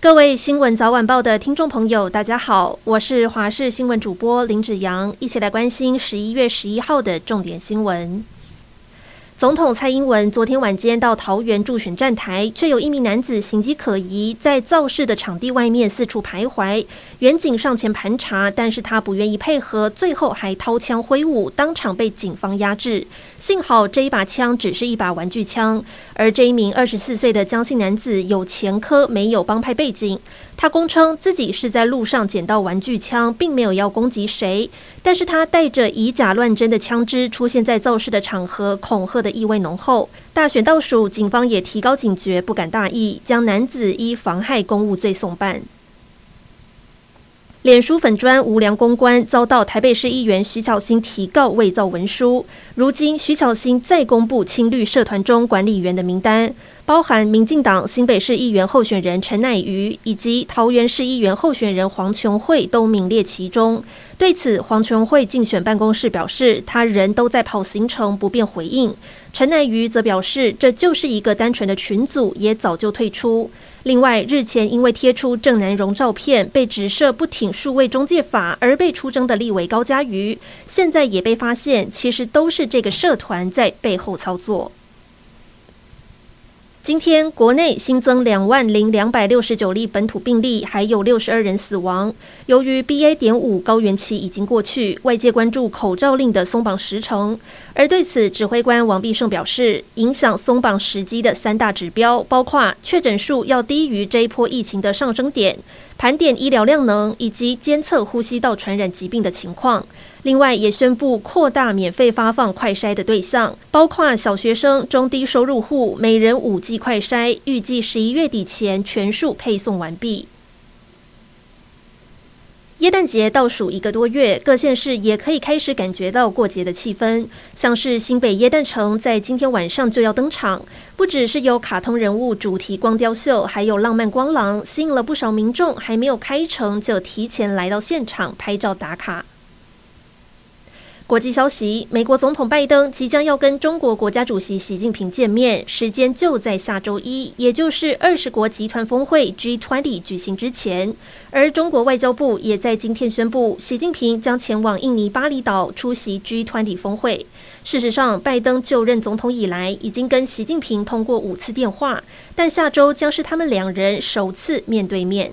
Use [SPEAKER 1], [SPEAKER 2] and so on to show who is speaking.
[SPEAKER 1] 各位新闻早晚报的听众朋友，大家好，我是华视新闻主播林子阳，一起来关心十一月十一号的重点新闻。总统蔡英文昨天晚间到桃园助选站台，却有一名男子形迹可疑，在造势的场地外面四处徘徊。远警上前盘查，但是他不愿意配合，最后还掏枪挥舞，当场被警方压制。幸好这一把枪只是一把玩具枪，而这一名二十四岁的江姓男子有前科，没有帮派背景。他供称自己是在路上捡到玩具枪，并没有要攻击谁，但是他带着以假乱真的枪支出现在造势的场合，恐吓的意味浓厚。大选倒数，警方也提高警觉，不敢大意，将男子依妨害公务罪送办。脸书粉砖无良公关遭到台北市议员徐巧芯提告伪造文书，如今徐巧芯再公布青绿社团中管理员的名单，包含民进党新北市议员候选人陈乃瑜以及桃园市议员候选人黄琼慧都名列其中。对此，黄琼慧竞选办公室表示，他人都在跑行程，不便回应。陈乃瑜则表示，这就是一个单纯的群组，也早就退出。另外，日前因为贴出郑南荣照片，被指涉不挺数位中介法而被出征的立委高嘉瑜，现在也被发现，其实都是这个社团在背后操作。今天国内新增两万零两百六十九例本土病例，还有六十二人死亡。由于 BA. 点五高原期已经过去，外界关注口罩令的松绑时程。而对此，指挥官王必胜表示，影响松绑时机的三大指标，包括确诊数要低于这一波疫情的上升点。盘点医疗量能以及监测呼吸道传染疾病的情况，另外也宣布扩大免费发放快筛的对象，包括小学生、中低收入户，每人五剂快筛，预计十一月底前全数配送完毕。耶诞节倒数一个多月，各县市也可以开始感觉到过节的气氛。像是新北耶诞城在今天晚上就要登场，不只是有卡通人物主题光雕秀，还有浪漫光廊，吸引了不少民众，还没有开城就提前来到现场拍照打卡。国际消息：美国总统拜登即将要跟中国国家主席习近平见面，时间就在下周一，也就是二十国集团峰会 G20 举行之前。而中国外交部也在今天宣布，习近平将前往印尼巴厘岛出席 G20 峰会。事实上，拜登就任总统以来，已经跟习近平通过五次电话，但下周将是他们两人首次面对面。